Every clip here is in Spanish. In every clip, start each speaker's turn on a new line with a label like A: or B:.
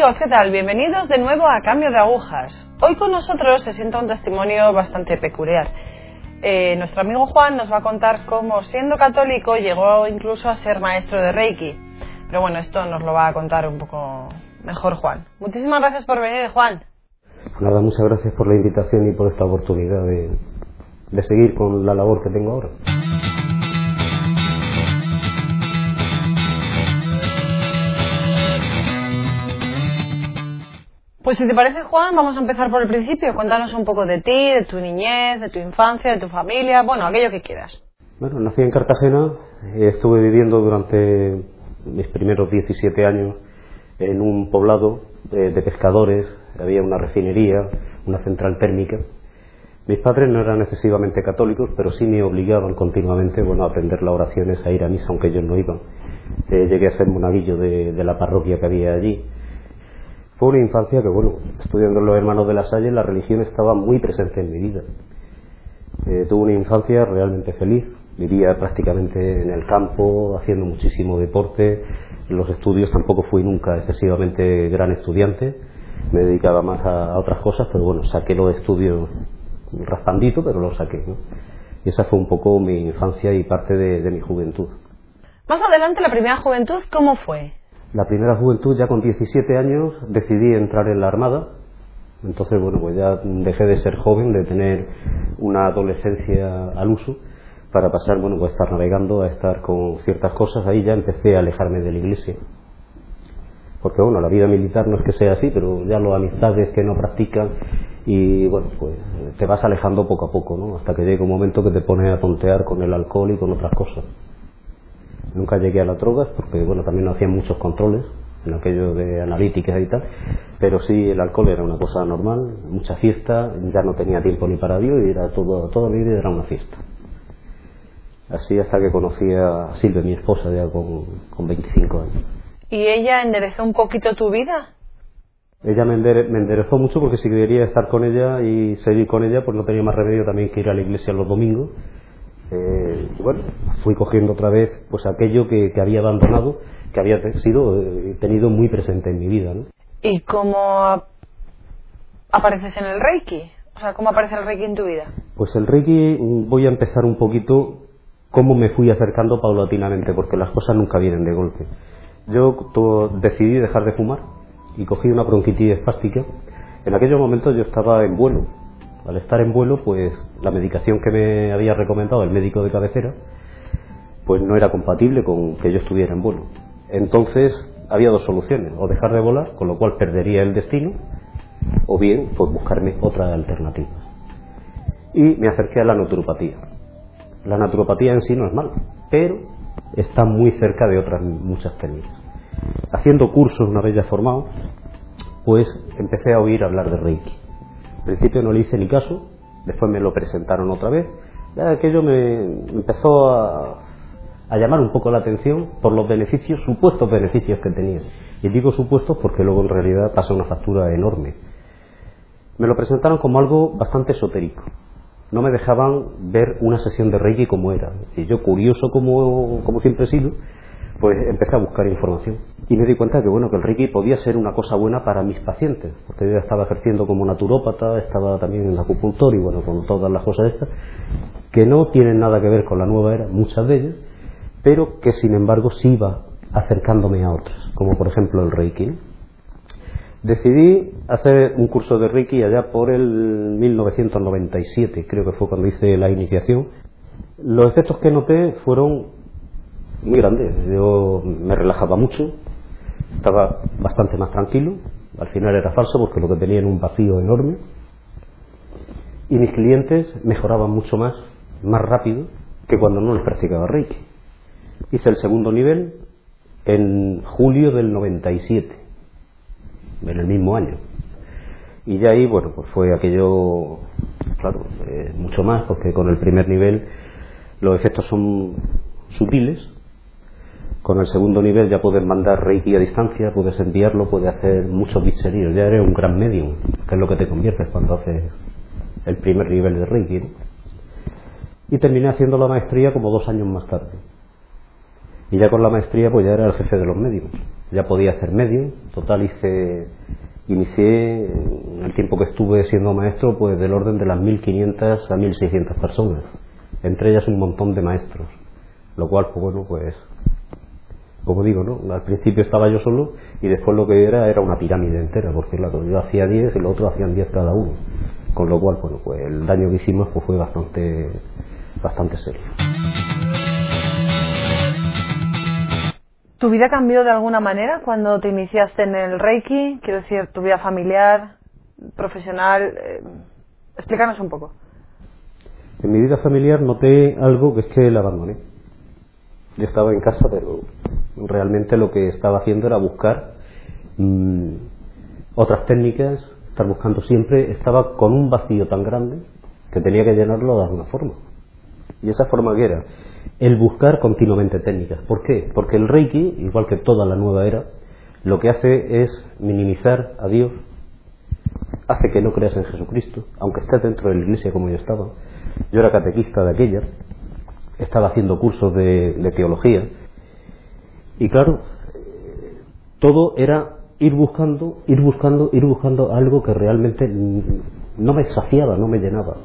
A: amigos, ¿qué tal? Bienvenidos de nuevo a Cambio de Agujas. Hoy con nosotros se sienta un testimonio bastante peculiar. Eh, nuestro amigo Juan nos va a contar cómo, siendo católico, llegó incluso a ser maestro de Reiki. Pero bueno, esto nos lo va a contar un poco mejor Juan. Muchísimas gracias por venir, Juan.
B: Nada, muchas gracias por la invitación y por esta oportunidad de, de seguir con la labor que tengo ahora.
A: Pues si te parece, Juan, vamos a empezar por el principio. Cuéntanos un poco de ti, de tu niñez, de tu infancia, de tu familia, bueno, aquello que quieras.
B: Bueno, nací en Cartagena, estuve viviendo durante mis primeros 17 años en un poblado de, de pescadores, había una refinería, una central térmica. Mis padres no eran excesivamente católicos, pero sí me obligaban continuamente bueno, a aprender las oraciones, a ir a misa, aunque ellos no iban. Eh, llegué a ser monaguillo de la parroquia que había allí. Fue una infancia que, bueno, estudiando en los hermanos de la Salle, la religión estaba muy presente en mi vida. Eh, tuve una infancia realmente feliz, vivía prácticamente en el campo, haciendo muchísimo deporte. En los estudios tampoco fui nunca excesivamente gran estudiante, me dedicaba más a, otras cosas, pero bueno, saqué los estudios raspandito, pero los saqué. ¿no? Y esa fue un poco mi infancia y parte de mi juventud.
A: Más adelante, la primera juventud, ¿cómo fue?
B: La primera juventud, ya con 17 años, decidí entrar en la Armada. Entonces, bueno, pues ya dejé de ser joven, de tener una adolescencia al uso, para pasar, bueno, pues a estar navegando, a estar con ciertas cosas. Ahí ya empecé a alejarme de la iglesia. Porque, bueno, la vida militar no es que sea así, pero ya las amistades que no practican y, bueno, pues te vas alejando poco a poco, ¿no? Hasta que llega un momento que te pones a tontear con el alcohol y con otras cosas. Nunca llegué a las drogas porque, bueno, también no hacían muchos controles en aquello de analíticas y tal, pero sí el alcohol era una cosa normal, mucha fiesta, ya no tenía tiempo ni para Dios y era todo, toda mi vida era una fiesta. Así hasta que conocí a Silvia, mi esposa, ya con, con 25 años.
A: ¿Y ella enderezó un poquito tu vida?
B: Ella me, endere- me enderezó mucho porque si quería estar con ella y seguir con ella, pues no tenía más remedio también que ir a la iglesia los domingos. Eh, bueno, fui cogiendo otra vez pues aquello que, que había abandonado, que había sido eh, tenido muy presente en mi vida. ¿no?
A: ¿Y cómo ap- apareces en el Reiki? O sea, ¿cómo aparece el Reiki en tu vida?
B: Pues el Reiki mm, voy a empezar un poquito cómo me fui acercando paulatinamente, porque las cosas nunca vienen de golpe. Yo to- decidí dejar de fumar y cogí una bronquitis espástica. En aquellos momentos yo estaba en vuelo. Al estar en vuelo, pues la medicación que me había recomendado el médico de cabecera, pues no era compatible con que yo estuviera en vuelo. Entonces había dos soluciones, o dejar de volar, con lo cual perdería el destino, o bien pues buscarme otras alternativas. Y me acerqué a la naturopatía. La naturopatía en sí no es mala, pero está muy cerca de otras muchas técnicas. Haciendo cursos una vez ya formado, pues empecé a oír hablar de Reiki. Al principio no le hice ni caso, después me lo presentaron otra vez. Ya aquello me empezó a, a llamar un poco la atención por los beneficios, supuestos beneficios que tenía. Y digo supuestos porque luego en realidad pasa una factura enorme. Me lo presentaron como algo bastante esotérico. No me dejaban ver una sesión de Reiki como era. Y yo, curioso como, como siempre he sido, pues empecé a buscar información. Y me di cuenta que bueno, que el Reiki podía ser una cosa buena para mis pacientes, porque yo estaba ejerciendo como naturópata, estaba también en acupuntor y bueno, con todas las cosas estas, que no tienen nada que ver con la nueva era, muchas de ellas, pero que sin embargo sí iba acercándome a otras, como por ejemplo el Reiki. Decidí hacer un curso de Reiki allá por el 1997, creo que fue cuando hice la iniciación. Los efectos que noté fueron muy grandes. Yo me relajaba mucho, estaba bastante más tranquilo. Al final era falso porque lo que tenía era un vacío enorme. Y mis clientes mejoraban mucho más, más rápido que cuando no les practicaba Reiki. Hice el segundo nivel en julio del 97 en el mismo año. Y ya ahí, bueno, pues fue aquello, claro, eh, mucho más, porque con el primer nivel los efectos son sutiles. Con el segundo nivel ya puedes mandar Reiki a distancia, puedes enviarlo, puedes hacer muchos bicheríos. Ya eres un gran medium, que es lo que te conviertes cuando haces el primer nivel de Reiki. Y terminé haciendo la maestría como dos años más tarde. Y ya con la maestría, pues ya era el jefe de los médicos. ya podía hacer medio. Total, hice, inicié en el tiempo que estuve siendo maestro, pues del orden de las 1.500 a 1.600 personas, entre ellas un montón de maestros, lo cual, pues bueno, pues como digo, ¿no? Al principio estaba yo solo y después lo que era era una pirámide entera, porque claro, yo hacía 10 y los otros hacían 10 cada uno. Con lo cual, bueno, pues el daño que hicimos pues fue bastante, bastante serio.
A: ¿Tu vida cambió de alguna manera cuando te iniciaste en el Reiki? Quiero decir, tu vida familiar, profesional. Eh, explícanos un poco.
B: En mi vida familiar noté algo que es que la abandoné. Yo estaba en casa, pero realmente lo que estaba haciendo era buscar mm, otras técnicas, estar buscando siempre, estaba con un vacío tan grande que tenía que llenarlo de alguna forma. Y esa forma que era el buscar continuamente técnicas. ¿Por qué? Porque el Reiki, igual que toda la nueva era, lo que hace es minimizar a Dios, hace que no creas en Jesucristo, aunque estés dentro de la iglesia como yo estaba. Yo era catequista de aquella, estaba haciendo cursos de teología, y claro, todo era ir buscando, ir buscando, ir buscando algo que realmente no me saciaba, no me llenaba,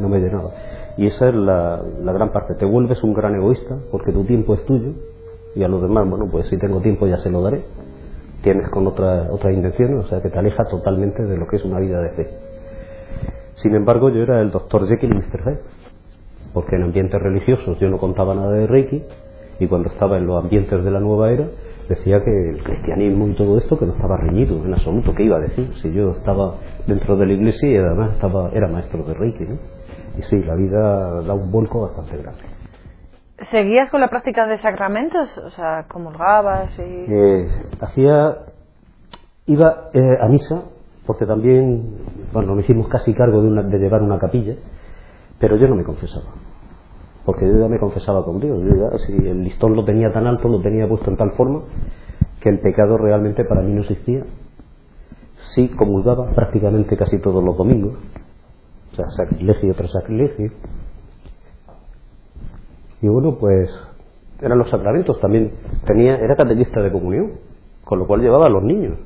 B: no me llenaba. Y esa es la, gran parte. Te vuelves un gran egoísta porque tu tiempo es tuyo y a los demás, bueno, pues si tengo tiempo ya se lo daré. Tienes con otra, otra intención, o sea que te aleja totalmente de lo que es una vida de fe. Sin embargo, yo era el doctor Jekyll y Mr. Hyde, porque en ambientes religiosos yo no contaba nada de Reiki, y cuando estaba en los ambientes de la nueva era decía que el cristianismo y todo esto que no estaba reñido en absoluto, ¿qué iba a decir? Si yo estaba dentro de la iglesia y además estaba, era maestro de Reiki, ¿no? Y sí, la vida da un vuelco bastante grande.
A: ¿Seguías con la práctica de sacramentos? O sea, comulgabas y...?
B: Eh, hacía... Iba eh, a misa, porque también, bueno, me hicimos casi cargo de, una, de llevar una capilla, pero yo no me confesaba porque yo ya me confesaba con Dios, si el listón lo tenía tan alto, lo tenía puesto en tal forma, que el pecado realmente para mí no existía. Sí comulgaba prácticamente casi todos los domingos, o sea, sacrilegio tras sacrilegio. Y bueno, pues eran los sacramentos también. Tenía, era catequista de comunión, con lo cual llevaba a los niños.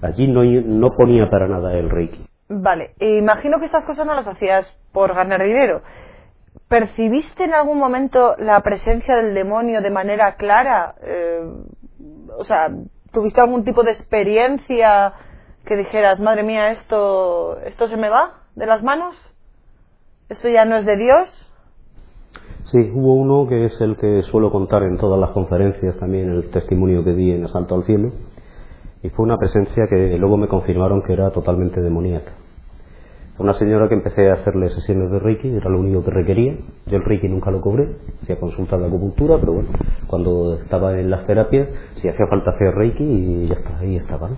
B: Allí no, no ponía para nada el reiki.
A: Vale, imagino que estas cosas no las hacías por ganar dinero. ¿Percibiste en algún momento la presencia del demonio de manera clara? Eh, o sea, ¿tuviste algún tipo de experiencia que dijeras, madre mía, esto, esto se me va de las manos? ¿Esto ya no es de Dios?
B: Sí, hubo uno que es el que suelo contar en todas las conferencias, también el testimonio que di en Asalto al Cielo, y fue una presencia que luego me confirmaron que era totalmente demoníaca una señora que empecé a hacerle sesiones de Reiki, era lo único que requería. Yo el Reiki nunca lo cobré, hacía consultas de acupuntura, pero bueno, cuando estaba en las terapias, si hacía falta hacer Reiki y ya está, ahí estaba.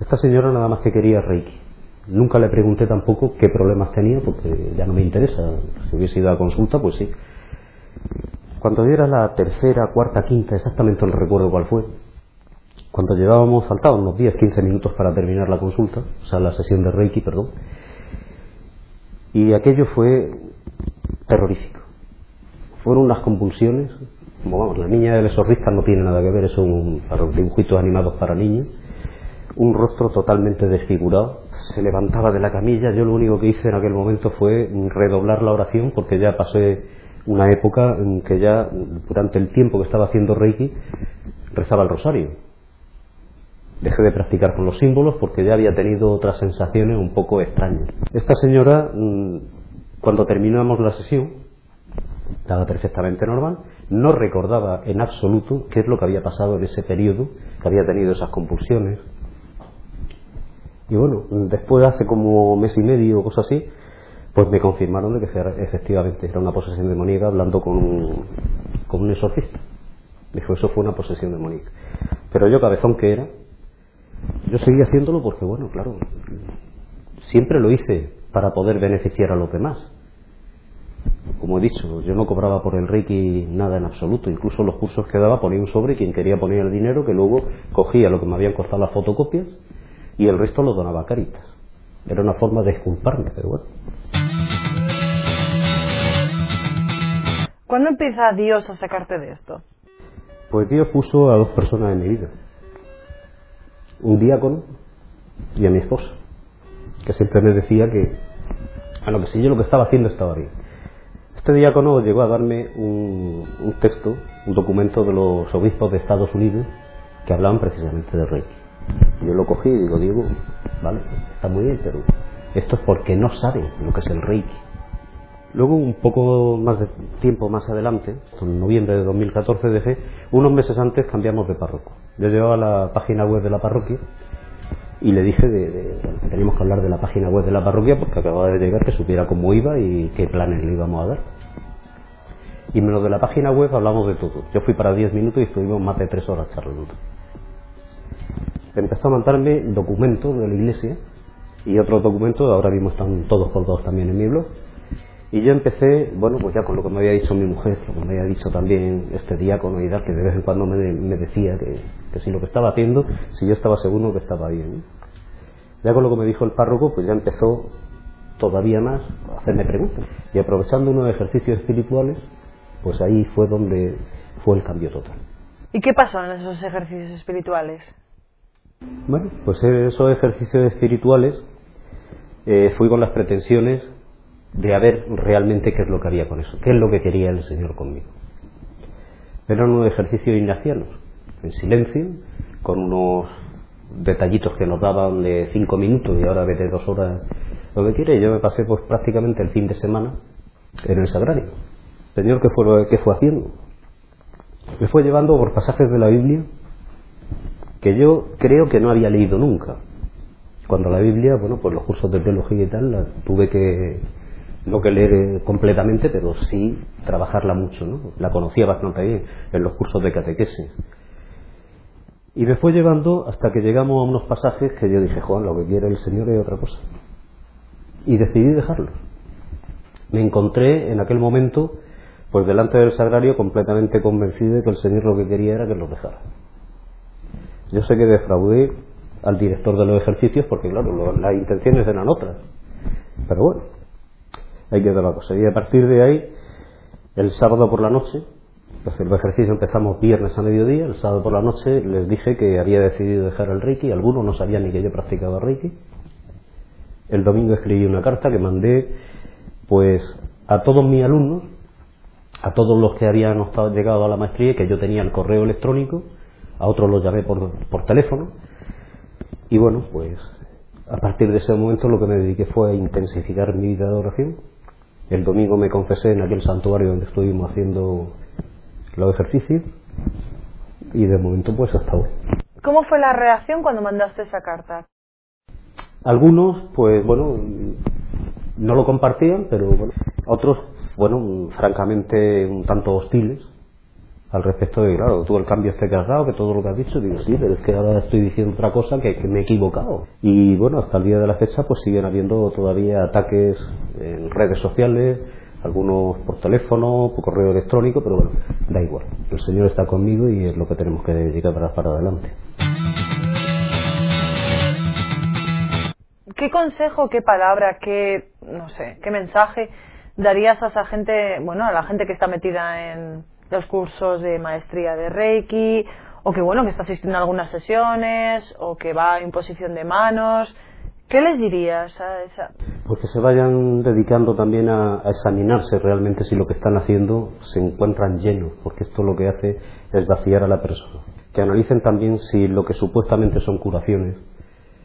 B: Esta señora nada más que quería Reiki. Nunca le pregunté tampoco qué problemas tenía, porque ya no me interesa. Si hubiese ido a consulta, pues sí. Cuando yo era la tercera, cuarta, quinta, exactamente no recuerdo cuál fue, cuando llevábamos, faltaban unos 10, 15 minutos para terminar la consulta, o sea, la sesión de Reiki, perdón, y aquello fue terrorífico. Fueron unas convulsiones, como vamos, la niña del exorcista no tiene nada que ver, es un dibujitos animados para niños, un rostro totalmente desfigurado, se levantaba de la camilla, yo lo único que hice en aquel momento fue redoblar la oración porque ya pasé una época en que ya durante el tiempo que estaba haciendo Reiki rezaba el rosario Dejé de practicar con los símbolos porque ya había tenido otras sensaciones un poco extrañas. Esta señora, mm, cuando terminamos la sesión, estaba perfectamente normal, no recordaba en absoluto qué es lo que había pasado en ese periodo, que había tenido esas compulsiones. Y bueno, después hace como mes y medio o cosas así, pues me confirmaron de que efectivamente era una posesión demoníaca hablando con un, con un exorcista. Dijo, eso fue una posesión demoníaca. Pero yo, cabezón que era, yo seguí haciéndolo porque, bueno, claro, siempre lo hice para poder beneficiar a los demás. Como he dicho, yo no cobraba por el Reiki nada en absoluto. Incluso los cursos que daba ponía un sobre y quien quería poner el dinero que luego cogía lo que me habían costado las fotocopias y el resto lo donaba a Caritas. Era una forma de disculparme, pero bueno.
A: ¿Cuándo empieza Dios a sacarte de esto?
B: Pues Dios puso a dos personas en mi vida un diácono y a mi esposa, que siempre me decía que, bueno, que si yo lo que estaba haciendo estaba bien. Este diácono llegó a darme un, un texto, un documento de los obispos de Estados Unidos que hablaban precisamente del Reiki. Yo lo cogí y digo, Diego, vale, está muy bien, pero esto es porque no sabe lo que es el Reiki. Luego, un poco más de tiempo más adelante, en noviembre de 2014 dejé, unos meses antes cambiamos de párroco. Yo llevaba la página web de la parroquia y le dije que teníamos que hablar de la página web de la parroquia porque acababa de llegar, que supiera cómo iba y qué planes le íbamos a dar. Y menos de la página web hablamos de todo. Yo fui para 10 minutos y estuvimos más de 3 horas charlando. Empezó a mandarme documentos de la iglesia y otros documentos, ahora mismo están todos colgados también en mi blog. Y yo empecé, bueno, pues ya con lo que me había dicho mi mujer, lo que me había dicho también este diácono y tal, que de vez en cuando me, me decía que, que, si lo que estaba haciendo, si yo estaba seguro que estaba bien. Ya con lo que me dijo el párroco, pues ya empezó todavía más a hacerme preguntas. Y aprovechando unos ejercicios espirituales, pues ahí fue donde fue el cambio total.
A: ¿Y qué pasó en esos ejercicios espirituales?
B: Bueno, pues esos ejercicios espirituales eh, fui con las pretensiones de a ver realmente qué es lo que había con eso, qué es lo que quería el Señor conmigo. Eran unos ejercicios ignacianos, en silencio, con unos detallitos que nos daban de cinco minutos y ahora de dos horas lo que quiere. Yo me pasé pues prácticamente el fin de semana en el sagrario. Señor, ¿qué fue, qué fue haciendo? Me fue llevando por pasajes de la Biblia que yo creo que no había leído nunca. Cuando la Biblia, bueno, pues los cursos de teología y tal, la tuve que, no que leer completamente, pero sí trabajarla mucho, ¿no? La conocía bastante bien en los cursos de catequesis. Y me fue llevando hasta que llegamos a unos pasajes que yo dije, Juan, lo que quiere el Señor es otra cosa. Y decidí dejarlos. Me encontré en aquel momento, pues delante del sagrario, completamente convencido de que el Señor lo que quería era que los dejara. Yo sé que defraudé al director de los ejercicios porque, claro, las intenciones eran otras. Pero bueno, hay que la cosa. Y a partir de ahí, el sábado por la noche, pues el ejercicio empezamos viernes a mediodía, el sábado por la noche les dije que había decidido dejar el Reiki, algunos no sabían ni que yo practicaba Reiki. El domingo escribí una carta que mandé pues a todos mis alumnos, a todos los que habían llegado a la maestría, que yo tenía el correo electrónico, a otros los llamé por, por teléfono y bueno, pues a partir de ese momento lo que me dediqué fue a intensificar mi vida de oración. El domingo me confesé en aquel santuario donde estuvimos haciendo los ejercicios y de momento pues hasta hoy.
A: ¿Cómo fue la reacción cuando mandaste esa carta?
B: Algunos pues bueno no lo compartían, pero bueno, otros bueno francamente un tanto hostiles al respecto de, claro, tú el cambio que has dado, que todo lo que has dicho, digo, sí, pero es que ahora estoy diciendo otra cosa que, que me he equivocado. Y bueno, hasta el día de la fecha pues siguen habiendo todavía ataques en redes sociales, algunos por teléfono, por correo electrónico, pero bueno, da igual. El Señor está conmigo y es lo que tenemos que dedicar para, para adelante.
A: ¿Qué consejo, qué palabra, qué, no sé, qué mensaje darías a esa gente, bueno, a la gente que está metida en los cursos de maestría de Reiki, o que bueno, que está asistiendo a algunas sesiones, o que va a imposición de manos. ¿Qué les dirías a esa?
B: Pues que se vayan dedicando también a, a, examinarse realmente si lo que están haciendo se encuentran llenos, porque esto lo que hace es vaciar a la persona. Que analicen también si lo que supuestamente son curaciones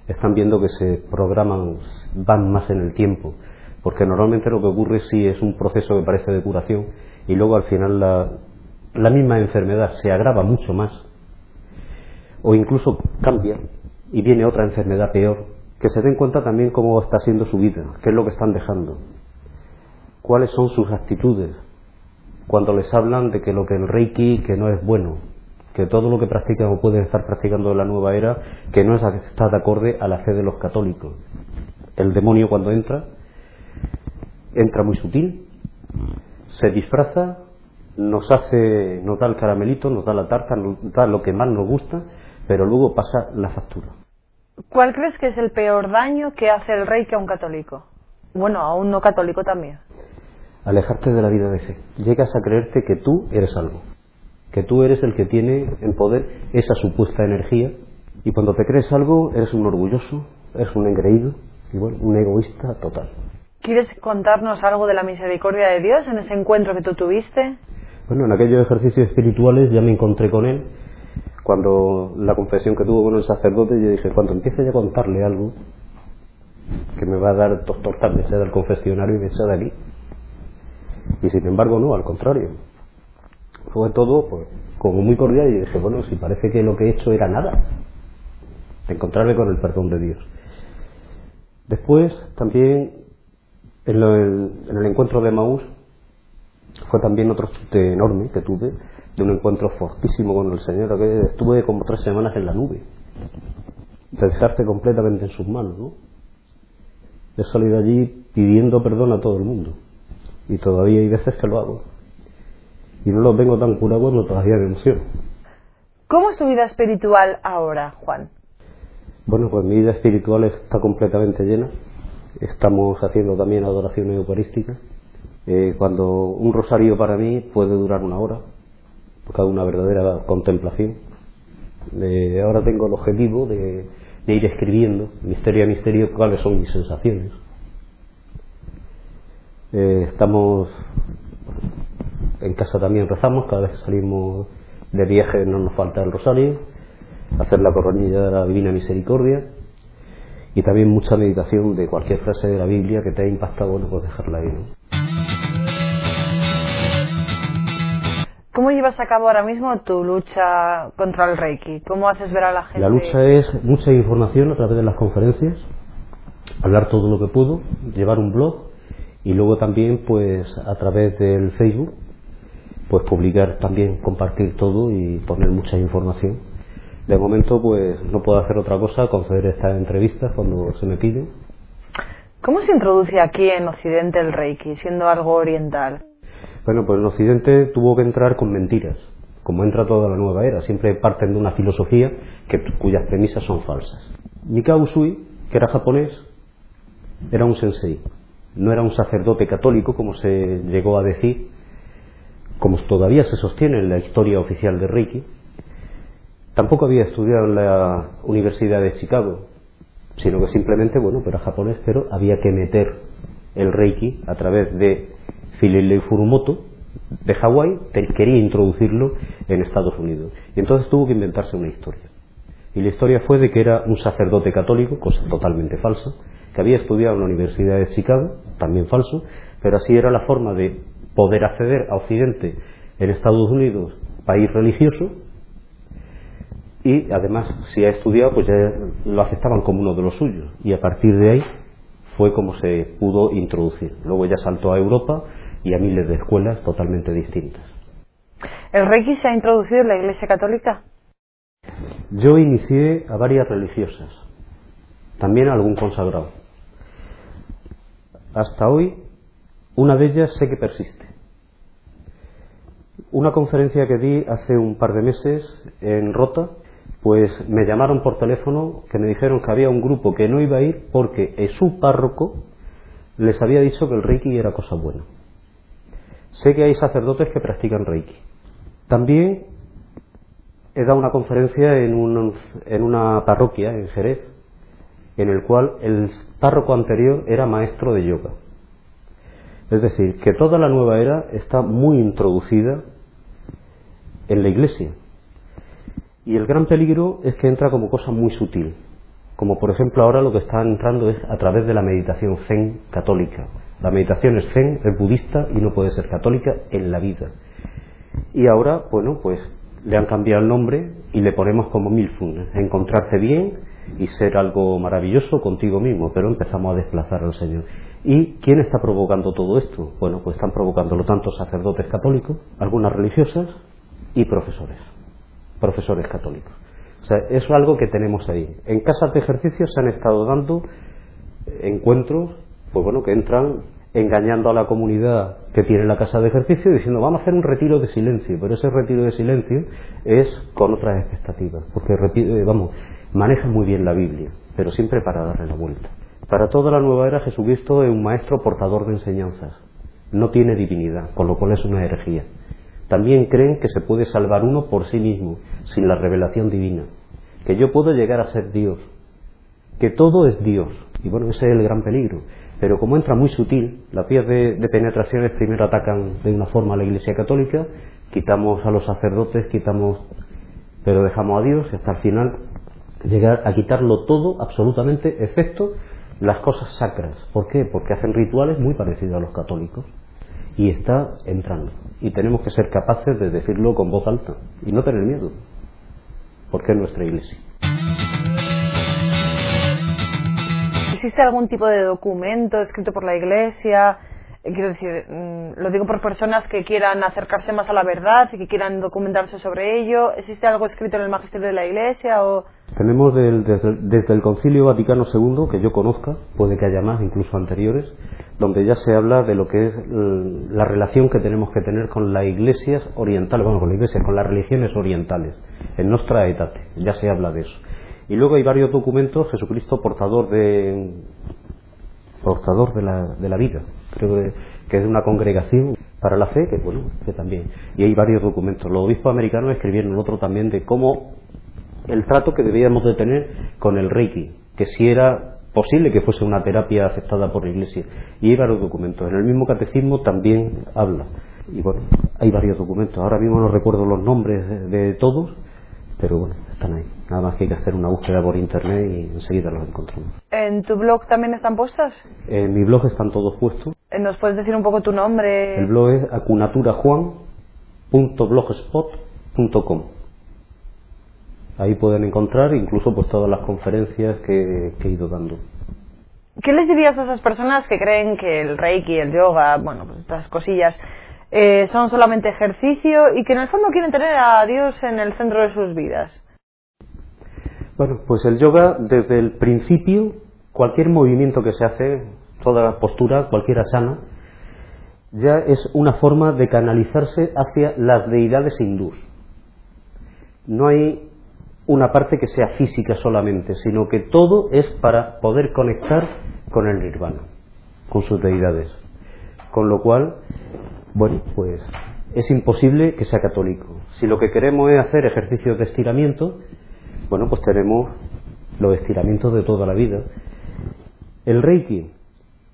B: están viendo que se programan, van más en el tiempo, porque normalmente lo que ocurre sí es un proceso que parece de curación y luego al final la, la misma enfermedad se agrava mucho más o incluso cambia y viene otra enfermedad peor, que se den cuenta también cómo está siendo su vida, qué es lo que están dejando, cuáles son sus actitudes, cuando les hablan de que lo que el Reiki que no es bueno, que todo lo que practican o pueden estar practicando en la nueva era, que no está de acorde a la fe de los católicos. El demonio cuando entra, entra muy sutil, se disfraza nos hace, nos da el caramelito, nos da la tarta, nos da lo que más nos gusta, pero luego pasa la factura.
A: ¿Cuál crees que es el peor daño que hace el rey que a un católico? Bueno, a un no católico también.
B: Alejarte de la vida de fe. Llegas a creerte que tú eres algo, que tú eres el que tiene en poder esa supuesta energía Y cuando te crees algo, eres un orgulloso, eres un engreído y bueno, un egoísta total.
A: ¿Quieres contarnos algo de la misericordia de Dios en ese encuentro que tú tuviste?
B: Bueno, en aquellos ejercicios espirituales ya me encontré con él. Cuando la confesión que tuvo con el sacerdote, yo dije, cuando empiece a contarle algo, que me va a dar tortar, me echa del confesionario y me echa de aquí. Y sin embargo, no, al contrario. Fue todo pues, como muy cordial y dije, bueno, si parece que lo que he hecho era nada, encontrarme con el perdón de Dios. Después, también, en, el encuentro de Maús, fue también otro chute enorme que tuve, de un encuentro fortísimo con el Señor, que estuve como tres semanas en la nube, de dejarse completamente en sus manos, ¿no? He salido allí pidiendo perdón a todo el mundo, y todavía hay veces que lo hago. Y no lo tengo tan curado, pero todavía me emociono.
A: ¿Cómo es tu vida espiritual ahora, Juan?
B: Bueno, pues mi vida espiritual está completamente llena. Estamos haciendo también adoración eucarística. Eh, cuando un rosario para mí puede durar una hora, porque una verdadera contemplación. Ahora tengo el objetivo de, ir escribiendo, misterio a misterio, cuáles son mis sensaciones. Eh, estamos en casa también rezamos, cada vez que salimos de viaje no nos falta el rosario hacer la coronilla de la Divina Misericordia y también mucha meditación de cualquier frase de la Biblia que te haya impactado, bueno, pues dejarla ahí, ¿no?
A: ¿Cómo llevas a cabo ahora mismo tu lucha contra el Reiki? ¿Cómo haces ver a la gente?
B: La lucha es mucha información a través de las conferencias, hablar todo lo que puedo, llevar un blog y luego también pues a través del Facebook pues publicar también, compartir todo y poner mucha información de momento, pues no puedo hacer otra cosa, conceder estas entrevistas cuando se me pide.
A: ¿Cómo se introduce aquí en Occidente el Reiki, siendo algo oriental?
B: Bueno, pues en Occidente tuvo que entrar con mentiras, como entra toda la nueva era. Siempre parten de una filosofía que, cuyas premisas son falsas. Mikao Usui, que era japonés, era un sensei. No era un sacerdote católico, como se llegó a decir, como todavía se sostiene en la historia oficial de Reiki, Tampoco había estudiado en la Universidad de Chicago, sino que simplemente, bueno, era japonés, pero había que meter el Reiki a través de Philip Furumoto de Hawái, quería introducirlo en Estados Unidos. Y entonces tuvo que inventarse una historia. Y la historia fue de que era un sacerdote católico, cosa totalmente falsa, que había estudiado en la Universidad de Chicago, también falso, pero así era la forma de poder acceder a Occidente en Estados Unidos, país religioso, y además si ha estudiado pues ya lo aceptaban como uno de los suyos y a partir de ahí fue como se pudo introducir. Luego ya saltó a Europa y a miles de escuelas totalmente distintas.
A: ¿El Reiki se ha introducido en la Iglesia Católica?
B: Yo inicié a varias religiosas, también a algún consagrado. Hasta hoy, una de ellas sé que persiste. Una conferencia que di hace un par de meses en Rota pues me llamaron por teléfono que me dijeron que había un grupo que no iba a ir porque su párroco les había dicho que el Reiki era cosa buena. Sé que hay sacerdotes que practican Reiki. También he dado una conferencia en, en una parroquia en Jerez, en el cual el párroco anterior era maestro de yoga. Es decir, que toda la nueva era está muy introducida en la iglesia. Y el gran peligro es que entra como cosa muy sutil, como por ejemplo ahora lo que está entrando es a través de la meditación zen católica. La meditación es zen, es budista y no puede ser católica en la vida. Y ahora, bueno, pues le han cambiado el nombre y le ponemos como Milfun, encontrarse bien y ser algo maravilloso contigo mismo, pero empezamos a desplazar al Señor. ¿Y quién está provocando todo esto? Bueno, pues están provocándolo tanto sacerdotes católicos, algunas religiosas y profesores profesores católicos. O sea, eso es algo que tenemos ahí. En casas de ejercicio se han estado dando encuentros, pues bueno, que entran engañando a la comunidad que tiene la casa de ejercicio diciendo vamos a hacer un retiro de silencio, pero ese retiro de silencio es con otras expectativas, porque eh, vamos, maneja muy bien la Biblia, pero siempre para darle la vuelta. Para toda la nueva era Jesucristo es un maestro portador de enseñanzas, no tiene divinidad, con lo cual es una herejía. También creen que se puede salvar uno por sí mismo, sin la revelación divina. que yo puedo llegar a ser Dios, que todo es Dios. Y bueno, ese es el gran peligro. Pero como entra muy sutil, las vías de, de penetraciones primero atacan de una forma a la Iglesia Católica, quitamos a los sacerdotes, quitamos, pero dejamos a Dios hasta el final llegar a quitarlo todo, absolutamente, excepto las cosas sacras. ¿Por qué? Porque hacen rituales muy parecidos a los católicos y está entrando. Y tenemos que ser capaces de decirlo con voz alta y no tener miedo, porque es nuestra iglesia.
A: ¿Existe algún tipo de documento escrito por la iglesia? Quiero decir, mm, lo digo por personas que quieran acercarse más a la verdad y que quieran documentarse sobre ello. ¿Existe algo escrito en el magisterio de la iglesia o...?
B: Tenemos desde, el Concilio Vaticano II, que yo conozca, puede que haya más, incluso anteriores, donde ya se habla de lo que es la relación que tenemos que tener con las iglesias orientales, bueno, con las iglesias, con las religiones orientales, en nuestra etate, ya se habla de eso. Y luego hay varios documentos, Jesucristo portador de portador de la, de la vida, creo que, es una congregación para la fe, que bueno, que también. Y hay varios documentos. Los obispos americanos escribieron otro también de cómo el trato que debíamos de tener con el Reiki, que si era posible que fuese una terapia aceptada por la Iglesia. Y hay varios documentos. En el mismo catecismo también habla. Y bueno, hay varios documentos. Ahora mismo no recuerdo los nombres de, todos, pero bueno, están ahí. Nada más que hay que hacer una búsqueda por internet y enseguida los encontramos.
A: ¿En tu blog también están puestas?
B: En mi blog están todos puestos.
A: Eh, ¿Nos puedes decir un poco tu nombre?
B: El blog es acunaturajuan.blogspot.com. Ahí pueden encontrar incluso pues todas las conferencias que, he ido dando.
A: ¿Qué les dirías a esas personas que creen que el reiki, el yoga, bueno, pues estas cosillas eh, son solamente ejercicio y que en el fondo quieren tener a Dios en el centro de sus vidas?
B: Bueno, pues el yoga desde el principio, cualquier movimiento que se hace, toda postura, cualquier asana, ya es una forma de canalizarse hacia las deidades hindús. No hay una parte que sea física solamente, sino que todo es para poder conectar con el nirvana, con sus deidades. Con lo cual, bueno, pues es imposible que sea católico. Si lo que queremos es hacer ejercicios de estiramiento, bueno, pues tenemos los estiramientos de toda la vida. El Reiki,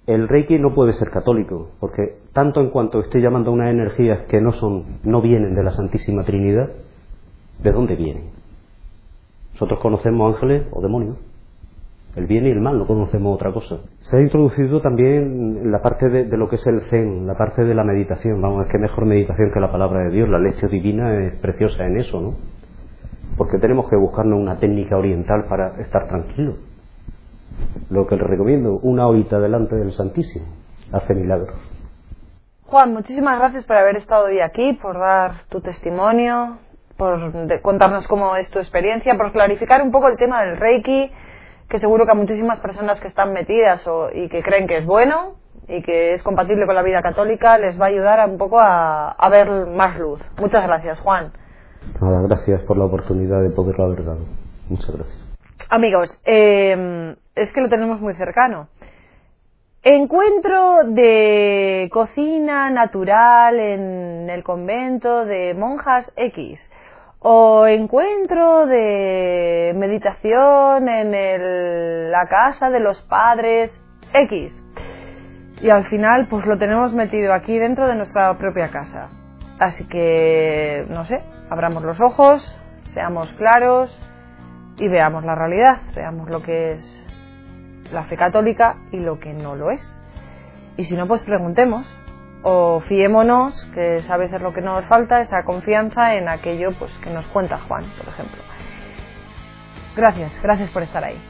B: el Reiki no puede ser católico, porque tanto en cuanto estoy llamando a unas energías que no son, no vienen de la Santísima Trinidad, ¿de dónde vienen? Nosotros conocemos ángeles o demonios. El bien y el mal, no conocemos otra cosa. Se ha introducido también la parte de, lo que es el zen, la parte de la meditación. Vamos, es que mejor meditación que la palabra de Dios. La lección divina es preciosa en eso, ¿no? Porque tenemos que buscarnos una técnica oriental para estar tranquilos. Lo que les recomiendo, una horita delante del Santísimo, hace milagros.
A: Juan, muchísimas gracias por haber estado hoy aquí, por dar tu testimonio, por contarnos cómo es tu experiencia, por clarificar un poco el tema del Reiki, que seguro que a muchísimas personas que están metidas o, y que creen que es bueno y que es compatible con la vida católica les va a ayudar un poco a, ver más luz. Muchas gracias, Juan.
B: Nada, gracias por la oportunidad de poderlo haber dado. Muchas gracias.
A: Amigos, eh, es que lo tenemos muy cercano. Encuentro de cocina natural en el convento de monjas X o encuentro de en la casa de los padres X. Y al final pues lo tenemos metido aquí dentro de nuestra propia casa. Así que, no sé, abramos los ojos, seamos claros y veamos la realidad, veamos lo que es la fe católica y lo que no lo es. Y si no, pues preguntemos, o fiémonos, que es a veces lo que nos falta, esa confianza en aquello pues, que nos cuenta Juan, por ejemplo. Gracias, gracias por estar ahí.